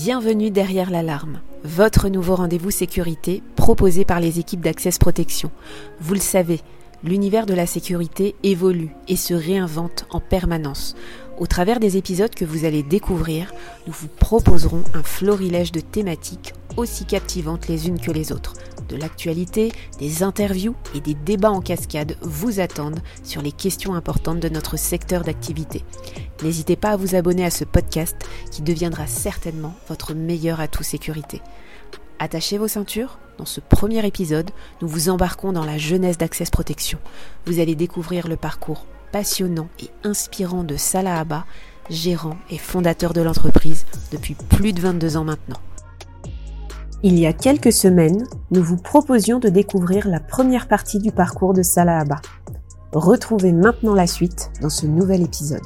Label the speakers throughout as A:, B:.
A: Bienvenue derrière l'alarme, votre nouveau rendez-vous sécurité proposé par les équipes d'Access Protection. Vous le savez, l'univers de la sécurité évolue et se réinvente en permanence. Au travers des épisodes que vous allez découvrir, nous vous proposerons un florilège de thématiques aussi captivantes les unes que les autres. De l'actualité, des interviews et des débats en cascade vous attendent sur les questions importantes de notre secteur d'activité. N'hésitez pas à vous abonner à ce podcast qui deviendra certainement votre meilleur atout sécurité. Attachez vos ceintures. Dans ce premier épisode, nous vous embarquons dans la jeunesse d'Access Protection. Vous allez découvrir le parcours passionnant et inspirant de Salah Abba, gérant et fondateur de l'entreprise depuis plus de 22 ans maintenant. Il y a quelques semaines, nous vous proposions de découvrir la première partie du parcours de Salah Abba. Retrouvez maintenant la suite dans ce nouvel épisode.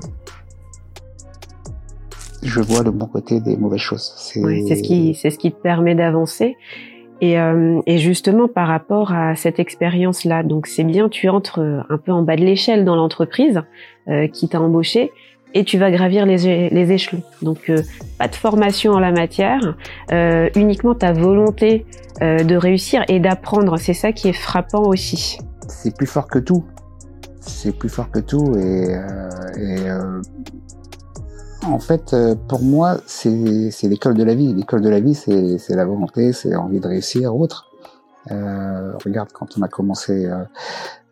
B: Je vois le bon côté des mauvaises choses.
A: C'est ce qui, c'est ce qui te permet d'avancer. Et, euh, et, justement, par rapport à cette expérience-là, donc c'est bien, tu entres euh, un peu en bas de l'échelle dans l'entreprise euh, qui t'a embauché et tu vas gravir les, échelons. Donc euh, pas de formation en la matière, euh, uniquement ta volonté de réussir et d'apprendre. C'est ça qui est frappant aussi.
B: C'est plus fort que tout. C'est plus fort que tout et, en fait, euh, pour moi, c'est l'école de la vie. L'école de la vie, c'est la volonté, c'est l'envie de réussir, autre. Euh, regarde, quand on a commencé euh,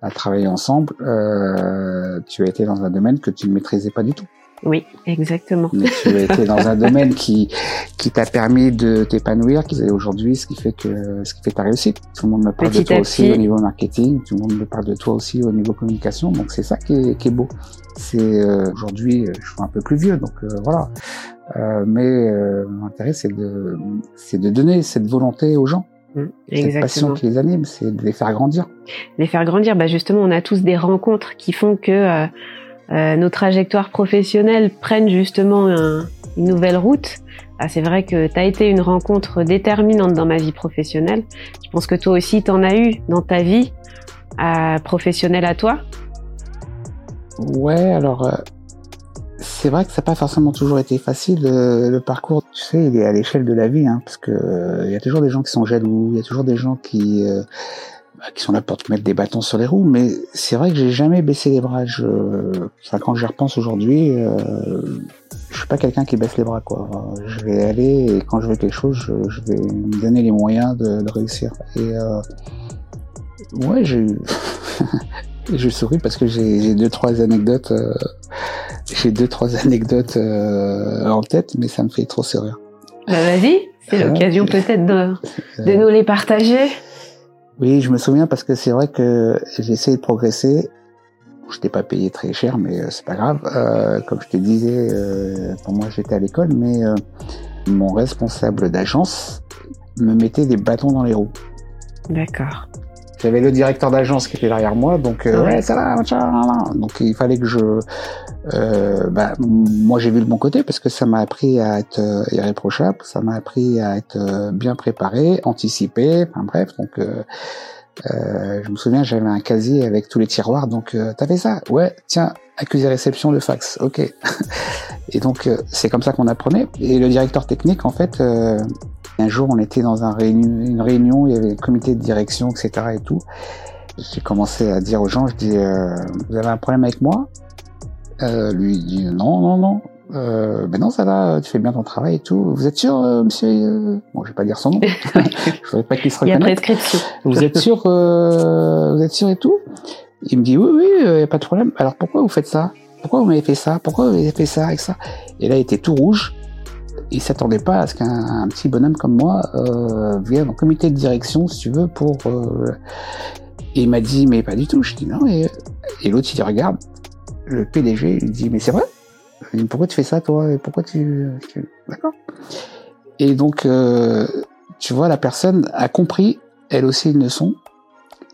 B: à travailler ensemble, euh, tu as été dans un domaine que tu ne maîtrisais pas du tout.
A: Oui, exactement.
B: Mais tu as été dans un domaine qui qui t'a permis de t'épanouir, qui est aujourd'hui ce qui fait que ce qui fait ta réussite. Tout le monde me parle de toi aussi au niveau marketing, tout le monde me parle de toi aussi au niveau communication, donc c'est ça qui est, qui est beau. C'est euh, aujourd'hui, je suis un peu plus vieux, donc euh, voilà. Euh, mais euh, mon intérêt, c'est de c'est de donner cette volonté aux gens. Mmh, cette passion qui les anime, c'est de les faire grandir.
A: Les faire grandir, bah justement, on a tous des rencontres qui font que euh, nos trajectoires professionnelles prennent justement une nouvelle route. Ah, c'est vrai que tu as été une rencontre déterminante dans ma vie professionnelle. Je pense que toi aussi, tu en as eu dans ta vie euh, professionnelle à toi.
B: Ouais, alors euh, c'est vrai que ça n'a pas forcément toujours été facile. le parcours, tu sais, il est à l'échelle de la vie, hein, parce que il y a toujours des gens qui sont jaloux, il y a toujours des gens qui bah, qui sont là pour te mettre des bâtons sur les roues, mais c'est vrai que j'ai jamais baissé les bras. Je, enfin, quand j'y repense aujourd'hui, euh, je suis pas quelqu'un qui baisse les bras, quoi. Je vais aller et quand je veux quelque chose, je, vais me donner les moyens de, réussir. Et euh, ouais, j'ai je souris parce que j'ai deux trois anecdotes, euh, j'ai deux trois anecdotes euh, en tête, mais ça me fait trop sourire.
A: Bah vas-y, c'est l'occasion peut-être de, de nous les partager.
B: Oui, je me souviens parce que c'est vrai que j'ai essayé de progresser. Je n'étais pas payé très cher, mais euh, c'est pas grave. Euh, comme je te disais, euh, pour moi j'étais à l'école, mais euh, mon responsable d'agence me mettait des bâtons dans les roues.
A: D'accord.
B: J'avais le directeur d'agence qui était derrière moi, donc euh, ouais ça va, donc il fallait que je, euh, bah, moi j'ai vu le bon côté parce que ça m'a appris à être euh, irréprochable, ça m'a appris à être euh, bien préparé, anticipé, enfin bref, donc euh, je me souviens j'avais un casier avec tous les tiroirs, donc t'as fait ça, ouais, tiens, accusé réception de fax, ok, et donc c'est comme ça qu'on apprenait, et le directeur technique en fait un jour, on était dans un une réunion, il y avait le comité de direction, etc. et tout. J'ai commencé à dire aux gens, je dis, euh, vous avez un problème avec moi? Euh, Lui il dit, non, non, non. Euh, ben non, ça va, tu fais bien ton travail et tout. Vous êtes sûr, euh, monsieur Bon, je vais pas dire son nom. je voudrais pas qu'il se reconnaisse.
A: Il y a prescription.
B: Vous êtes sûr, vous êtes sûr et tout? Il me dit, oui, oui, il n'y a pas de problème. Alors pourquoi vous faites ça? Pourquoi vous m'avez fait ça? Pourquoi vous avez fait ça et ça? Et là, il était tout rouge il s'attendait pas à ce qu'un petit bonhomme comme moi euh, vienne au comité de direction, si tu veux, pour. Euh... Et il m'a dit, mais pas du tout. Je dis non. Et, et l'autre, il regarde. Le PDG, il dit, mais c'est vrai? dit, pourquoi tu fais ça, toi? Pourquoi tu. D'accord? Et donc, euh, tu vois, la personne a compris, elle aussi, une leçon.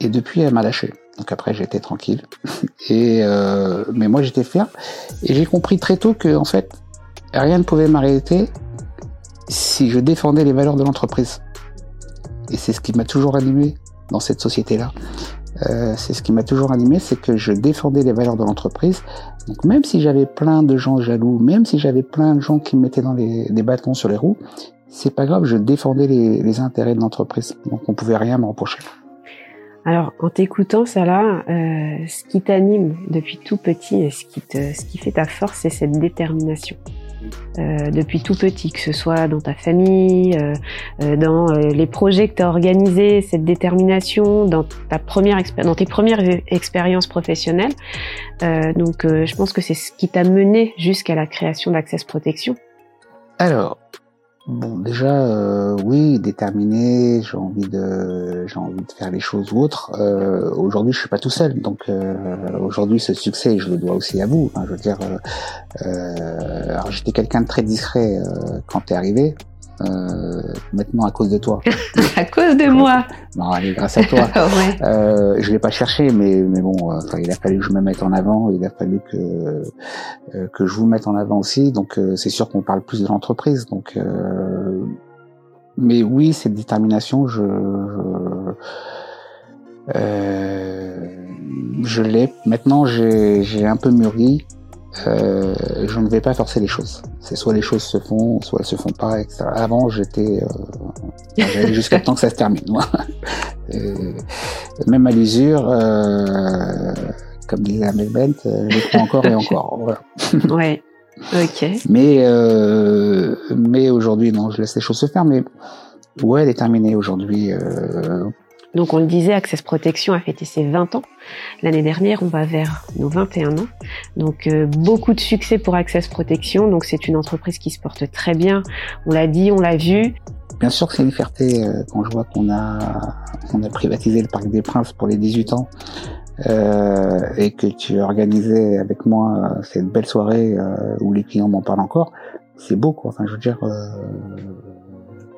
B: Et depuis, elle m'a lâché. Donc après, j'étais tranquille. Et euh, mais moi, j'étais ferme. Et j'ai compris très tôt que, en fait, rien ne pouvait m'arrêter si je défendais les valeurs de l'entreprise. Et c'est ce qui m'a toujours animé dans cette société-là. euh, c'est ce qui m'a toujours animé, c'est que je défendais les valeurs de l'entreprise. Donc même si j'avais plein de gens jaloux, même si j'avais plein de gens qui me mettaient dans les, des bâtons sur les roues, c'est pas grave, je défendais les, les intérêts de l'entreprise. Donc on pouvait rien me reprocher.
A: Alors, en t'écoutant, là, euh, ce qui t'anime depuis tout petit et ce qui, te, ce qui fait ta force, c'est cette détermination. Euh, depuis tout petit, que ce soit dans ta famille, euh, euh dans euh, les projets que tu as organisés, cette détermination, dans, ta première dans tes premières expériences professionnelles. Euh, donc, je pense que c'est ce qui t'a mené jusqu'à la création d'Access Protection.
B: Alors, Bon, déjà, euh, oui, déterminé, j'ai envie de, j'ai envie de faire les choses ou autres. Euh, aujourd'hui, je suis pas tout seul, donc euh, aujourd'hui, ce succès, je le dois aussi à vous. je veux dire, alors j'étais quelqu'un de très discret quand t'es arrivé. Euh, maintenant à cause de toi.
A: à cause de moi.
B: Non, allez, grâce à toi. ouais. euh, je l'ai pas cherché, mais mais bon, euh, il a fallu que je me mette en avant, il a fallu que euh, que je vous mette en avant aussi. Donc euh, c'est sûr qu'on parle plus de l'entreprise. Donc, mais oui, cette détermination, je je, je l'ai. Maintenant, j'ai j'ai un peu mûri. Euh, je ne vais pas forcer les choses. C'est soit les choses se font, soit elles se font pas, etc. Avant, j'étais, euh, jusqu'à temps que ça se termine. même à l'usure, euh, comme disait Amel Bent, euh, je prends encore et encore. Voilà.
A: ouais. Ok.
B: Mais euh, mais aujourd'hui, non, je laisse les choses se faire. Mais ouais, elle est terminée aujourd'hui. Euh,
A: donc on le disait, Access Protection a fêté ses 20 ans. L'année dernière, on va vers nos 21 ans. Donc euh, beaucoup de succès pour Access Protection. Donc c'est une entreprise qui se porte très bien. On l'a dit, on l'a vu.
B: Bien sûr que c'est une fierté euh, quand je vois qu'on a, on a privatisé le Parc des Princes pour les 18 ans. Euh, et que tu organisais avec moi cette belle soirée où les clients m'en parlent encore, c'est beau quoi. Enfin, je veux dire,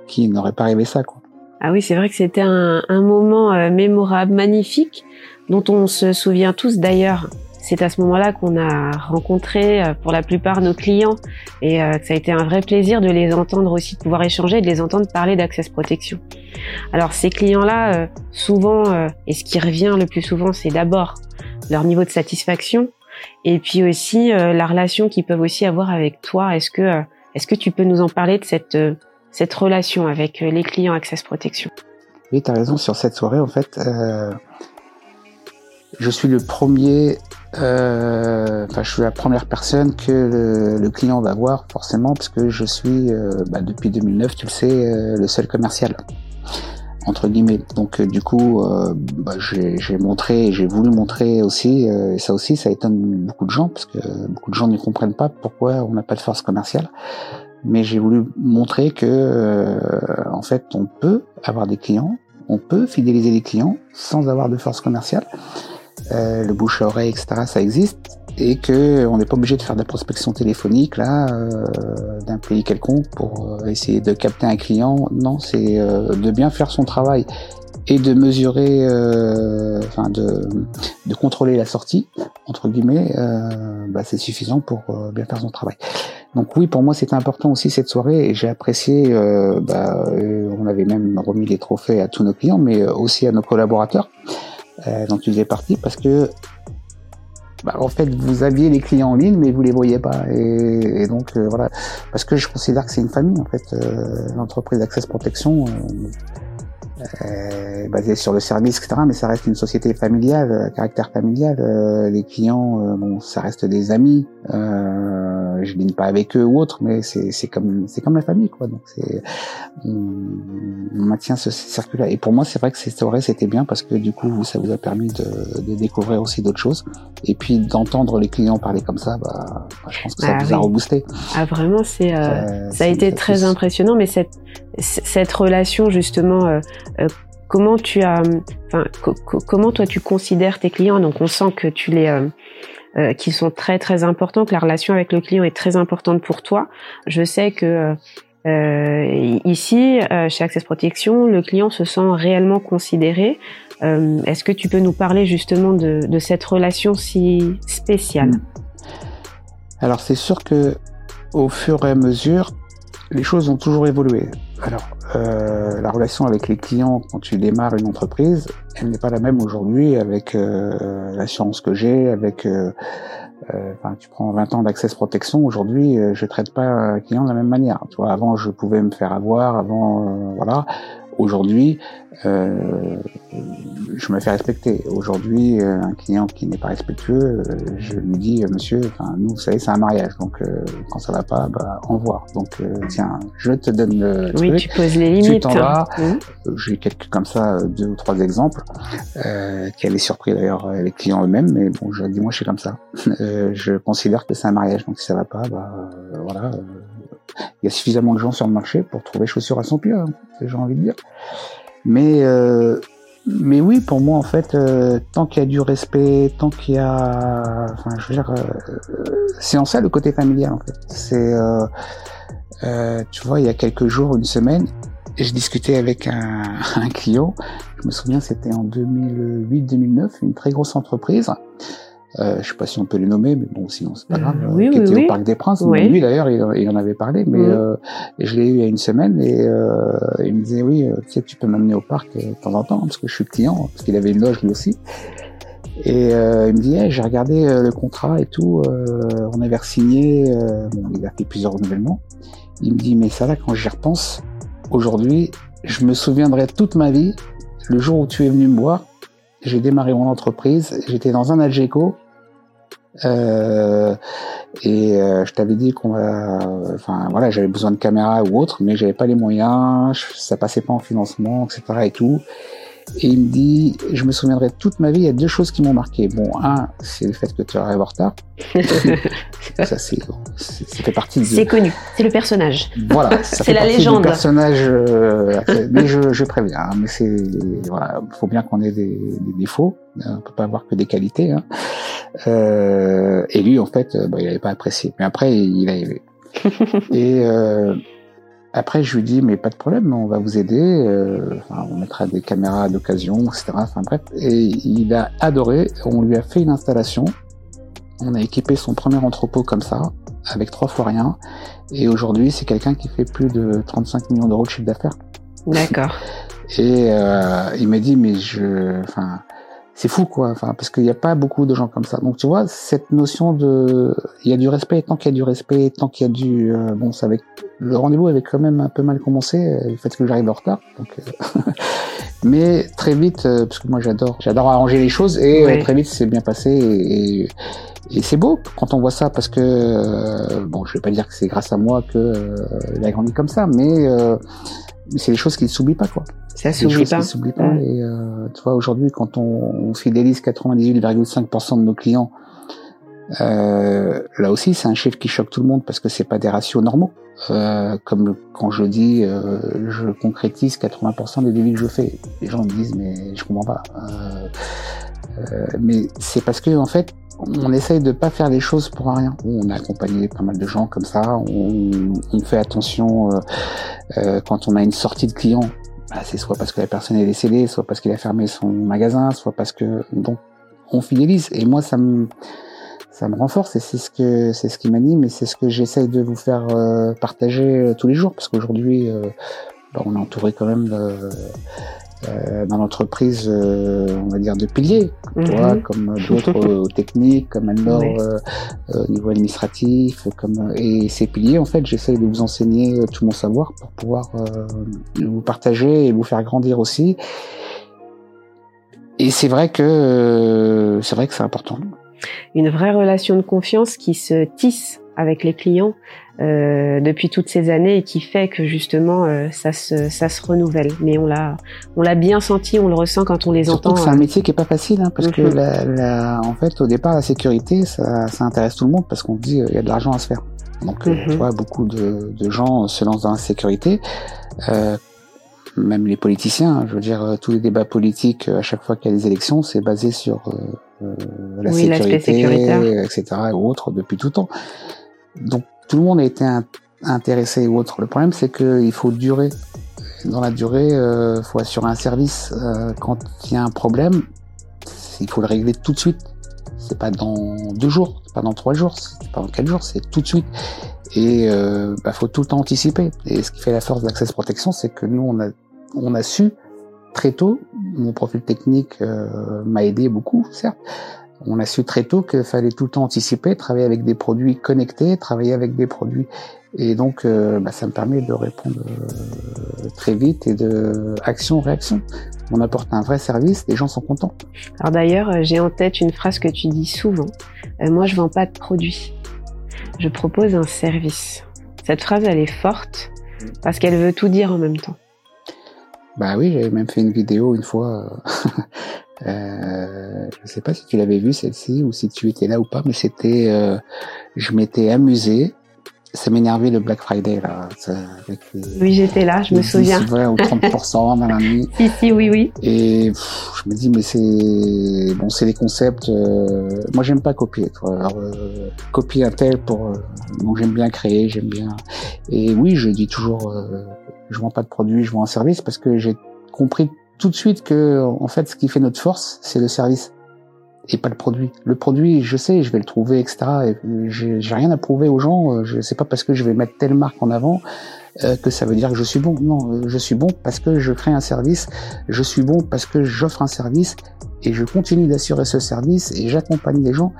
B: qui n'aurait pas rêvé ça quoi.
A: Ah oui, c'est vrai que c'était un, un, moment mémorable, magnifique, dont on se souvient tous d'ailleurs. C'est à ce moment-là qu'on a rencontré euh, pour la plupart nos clients et euh, ça a été un vrai plaisir de les entendre aussi, de pouvoir échanger, de les entendre parler d'Access Protection. Alors ces clients-là, souvent, et ce qui revient le plus souvent, c'est d'abord leur niveau de satisfaction et puis aussi la relation qu'ils peuvent aussi avoir avec toi. Est-ce que, est-ce que tu peux nous en parler de cette cette relation avec euh, les clients Access Protection?
B: Oui, tu as raison, sur cette soirée, en fait, euh, je suis le premier, euh, enfin, je suis la première personne que le, client va voir, forcément, parce que je suis, bah, depuis 2009, tu le sais, le seul commercial entre guillemets. Donc du coup, bah, j'ai montré, j'ai voulu montrer aussi, et ça aussi, ça étonne beaucoup de gens parce que beaucoup de gens ne comprennent pas pourquoi on n'a pas de force commerciale mais j'ai voulu montrer que euh, en fait on peut avoir des clients, on peut fidéliser les clients sans avoir de force commerciale. Euh, le bouche à oreille, etc. Ça existe et que on n'est pas obligé de faire de la prospection téléphonique là euh, d'un pays quelconque pour euh, essayer de capter un client. Non, c'est euh, de bien faire son travail et de mesurer, enfin de, de contrôler la sortie entre guillemets. Bah, c'est suffisant pour bien faire son travail. Donc oui, pour moi c'était important aussi cette soirée et j'ai apprécié. Euh, bah, euh, on avait même remis des trophées à tous nos clients, mais euh, aussi à nos collaborateurs euh, dont tu faisais partie, parce que bah, en fait vous aviez les clients en ligne, mais vous les voyez pas. Et, et donc euh, voilà, parce que je considère que c'est une famille en fait. L'entreprise Access Protection euh, basé sur le service, etc. Mais ça reste une société familiale, à caractère familial. Euh, les clients, euh, bon, ça reste des amis. Euh, je dîne pas avec eux ou autre, mais c'est comme c'est comme la famille, quoi. Donc c'est on, maintient ce circuit-là. Et pour moi, c'est vrai que cette soirée c'était bien parce que du coup, ça vous a permis de, de découvrir aussi d'autres choses. Et puis d'entendre les clients parler comme ça, bah, je pense que ça bah vous a reboosté.
A: Ah vraiment, c'est euh, ça a été très impressionnant. Mais cette cette relation justement euh, comment tu as, enfin, comment toi tu considères tes clients? Donc on sent que tu les euh, euh, qui sont très très importants, que la relation avec le client est très importante pour toi. Je sais que euh, ici, chez Access Protection, le client se sent réellement considéré. Est-ce que tu peux nous parler justement de, cette relation si spéciale?
B: Alors c'est sûr que au fur et à mesure, les choses ont toujours évolué. Alors, euh, la relation avec les clients quand tu démarres une entreprise, elle n'est pas la même aujourd'hui avec euh, l'assurance que j'ai, avec euh, euh, tu prends 20 ans d'accès protection. Aujourd'hui, je traite pas un client de la même manière. Tu vois, avant, je pouvais me faire avoir. Avant, voilà. Aujourd'hui, euh, je me fais respecter. Aujourd'hui, euh, un client qui n'est pas respectueux, euh, je lui dis, monsieur, enfin, nous, vous savez, c'est un mariage, donc quand ça va pas, bah, au revoir. Donc, tiens, je te donne le
A: oui, tu poses les limites. Tu
B: t'en vas. J'ai quelques comme ça, deux ou trois exemples, qui avaient surpris d'ailleurs les clients eux-mêmes, mais bon, je dis, moi, je suis comme ça. je considère que c'est un mariage, donc si ça va pas, bah, voilà il y a suffisamment de gens sur le marché pour trouver chaussures à son pied, hein, j'ai envie de dire. Mais euh, mais oui, pour moi en fait, euh, tant qu'il y a du respect, tant qu'il y a, enfin, je veux dire, euh, c'est en ça le côté familial en fait. C'est, tu vois, il y a quelques jours, une semaine, je discutais avec un, un client. Je me souviens, c'était en 2008-2009, une très grosse entreprise euh, je sais pas si on peut les nommer, mais bon, sinon c'est pas euh, grave.
A: oui,
B: qui
A: était
B: au Parc des Princes. Lui d'ailleurs, il, en avait parlé, mais euh, je l'ai eu il y a une semaine et euh, il me disait oui, tu sais, tu peux m'amener au parc de temps en temps parce que je suis client, parce qu'il avait une loge lui aussi. Et il me dit, j'ai regardé le contrat et tout, on avait signé, bon, il a fait plusieurs renouvellements. Il me dit, mais ça là, quand j'y repense, aujourd'hui, je me souviendrai toute ma vie, le jour où tu es venu me voir, j'ai démarré mon entreprise, j'étais dans un Algeco, euh, et euh, je t'avais dit qu'on va, enfin voilà, j'avais besoin de caméras ou autre, mais j'avais pas les moyens, ça passait pas en financement, etc. et tout. Et il me dit, je me souviendrai toute ma vie, il y a deux choses qui m'ont marqué. Bon, un, c'est le fait que tu arrives en retard. ça, c'est, ça fait partie de...
A: C'est connu, c'est le personnage.
B: Voilà, c'est la légende. Du personnage, euh, mais je, je préviens, hein, mais c'est, voilà, faut bien qu'on ait des, des, défauts. On peut pas avoir que des qualités. Hein. Euh, et lui, en fait, euh, bah, il avait pas apprécié. Mais après, il a aimé. et euh, après, je lui dis, mais pas de problème, on va vous aider, euh, enfin, on mettra des caméras d'occasion, etc. Enfin bref, et il a adoré, on lui a fait une installation, on a équipé son premier entrepôt comme ça, avec trois fois rien, et aujourd'hui, c'est quelqu'un qui fait plus de 35 millions d'euros de chiffre d'affaires.
A: D'accord.
B: Et euh, il m'a dit, mais je, enfin, c'est fou quoi. Enfin parce qu'il n'y a pas beaucoup de gens comme ça. Donc tu vois cette notion de il y a du respect tant qu'il y a du respect tant qu'il y a du euh, bon ça avec le rendez-vous avait quand même un peu mal commencé euh, le fait que j'arrive en retard. Donc euh, mais très vite parce que moi j'adore j'adore arranger les choses et très vite c'est bien passé et, et, c'est beau quand on voit ça parce que bon je vais pas dire que c'est grâce à moi que il a grandi comme ça mais c'est des choses qui ne s'oublient pas quoi
A: ça s'oublie pas.
B: s'oublie pas. Et euh, tu vois, aujourd'hui, quand on, on fidélise 98,5% de nos clients, euh, là aussi, c'est un chiffre qui choque tout le monde parce que c'est pas des ratios normaux. Euh, comme quand je dis, euh, je concrétise 80% des devis que je fais. Les gens me disent, mais je comprends pas. Euh, euh, mais c'est parce que en fait, on essaye de pas faire les choses pour rien. On a accompagné pas mal de gens comme ça. On, fait attention quand on a une sortie de client bah, c'est soit parce que la personne est décédée, soit parce qu'il a fermé son magasin, soit parce que donc on fidélise. Et moi, ça me renforce et c'est ce que c'est ce qui m'anime et c'est ce que j'essaye de vous faire euh, partager euh, tous les jours parce qu'aujourd'hui, euh, bah, on est entouré quand même de, euh, dans l'entreprise, euh, on va dire, de piliers, mhm. comme d'autres techniques, comme Anne-Laure euh, au niveau administratif, comme et ces piliers, en fait, j'essaie de vous enseigner tout mon savoir pour pouvoir vous partager et vous faire grandir aussi. Et c'est vrai que c'est vrai que c'est important.
A: Une vraie relation de confiance qui se tisse avec les clients euh, depuis toutes ces années et qui fait que justement euh, ça se ça se renouvelle. Mais on l'a on l'a bien senti, on le ressent quand on les
B: Surtout
A: entend.
B: C'est un euh. métier qui est pas facile hein, parce que mhm. la, la, en fait au départ la sécurité ça, ça intéresse tout le monde parce qu'on dit il y a de l'argent à se faire. Donc tu mhm. vois beaucoup de, de gens se lancent dans la sécurité. même les politiciens, je veux dire, tous les débats politiques, à chaque fois qu'il y a des élections, c'est basé sur la sécurité, etc., ou autre, depuis tout temps. Donc tout le monde a été intéressé ou autre. Le problème, c'est qu'il faut durer. Dans la durée, il euh, faut assurer un service. Euh, quand il y a un problème, il faut le régler tout de suite. C'est pas dans deux jours, pas dans trois jours, pas dans quatre jours, c'est tout de suite. Et euh, bah, faut tout le temps anticiper. Et ce qui fait la force d'Access Protection, c'est que nous, on a, on a su très tôt mon profil technique m'a aidé beaucoup, certes. On a su très tôt qu'il fallait tout le temps anticiper, travailler avec des produits connectés, travailler avec des produits et donc, euh, bah, ça me permet de répondre euh, très vite et de action-réaction. On apporte un vrai service, les gens sont contents.
A: Alors d'ailleurs, euh, j'ai en tête une phrase que tu dis souvent. moi, je vends pas de produits. Je propose un service. Cette phrase, elle est forte parce qu'elle veut tout dire en même temps.
B: Bah oui, j'avais même fait une vidéo une fois. euh, je sais pas si tu l'avais vue celle-ci ou si tu étais là ou pas, mais c'était, je m'étais amusé ça m'énervait le Black Friday là.
A: Avec oui, j'étais là, je me souviens.
B: ou 30% dans la nuit.
A: Si, si, oui, oui.
B: Et je me dis, mais c'est bon, c'est les concepts. Euh... Moi, j'aime pas copier. Alors, euh, copier un tel pour. Euh... Donc, j'aime bien créer, j'aime bien. Et oui, je dis toujours, euh, je vends pas de produit, je vends un service parce que j'ai compris tout de suite que, en fait, ce qui fait notre force, c'est le service et pas le produit. Le produit, je sais, je vais le trouver, etc. J'ai rien à prouver aux gens. Euh, je sais pas parce que je vais mettre telle marque en avant euh, que ça veut dire que je suis bon. Non, euh, je suis bon parce que je crée un service. Je suis bon parce que j'offre un service et je continue d'assurer ce service et j'accompagne les gens.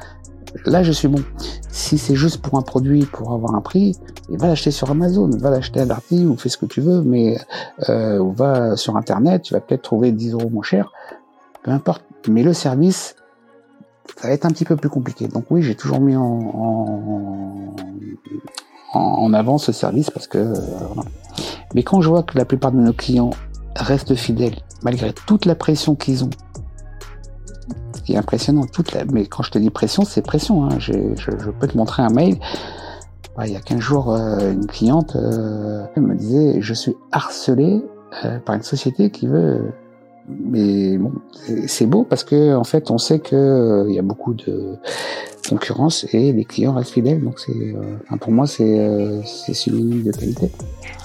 B: Là, je suis bon. Si c'est juste pour un produit, pour avoir un prix, va l'acheter sur Amazon, va l'acheter à Darty ou fais ce que tu veux, mais euh, va sur Internet, tu vas peut-être trouver 10 euros moins cher. Peu importe. Mais le service, ça va être un petit peu plus compliqué. Donc oui, j'ai toujours mis en, avant ce service parce que... Euh, Mais quand je vois que la plupart de nos clients restent fidèles, malgré toute la pression qu'ils ont, est impressionnant, toute la... mais quand je te dis pression, c'est pression. Hein. Je, je, peux te montrer un mail. il y a 15 jours, euh, une cliente euh, me disait, je suis harcelé par une société qui veut mais bon, c'est beau parce que en fait, on sait que euh, il y a beaucoup de concurrence et les clients restent fidèles. Donc c'est, euh, pour moi, c'est euh, c'est synonyme de qualité.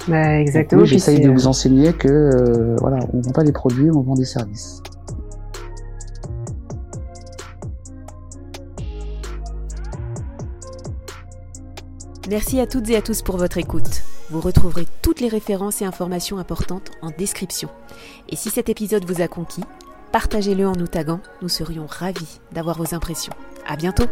A: Bah, exactement.
B: J'essaye de vous enseigner que voilà, on vend pas des produits, on vend des services.
A: Merci à toutes et à tous pour votre écoute. Vous retrouverez toutes les références et informations importantes en description. Et si cet épisode vous a conquis, partagez-le en nous taguant, nous serions ravis d'avoir vos impressions. À bientôt!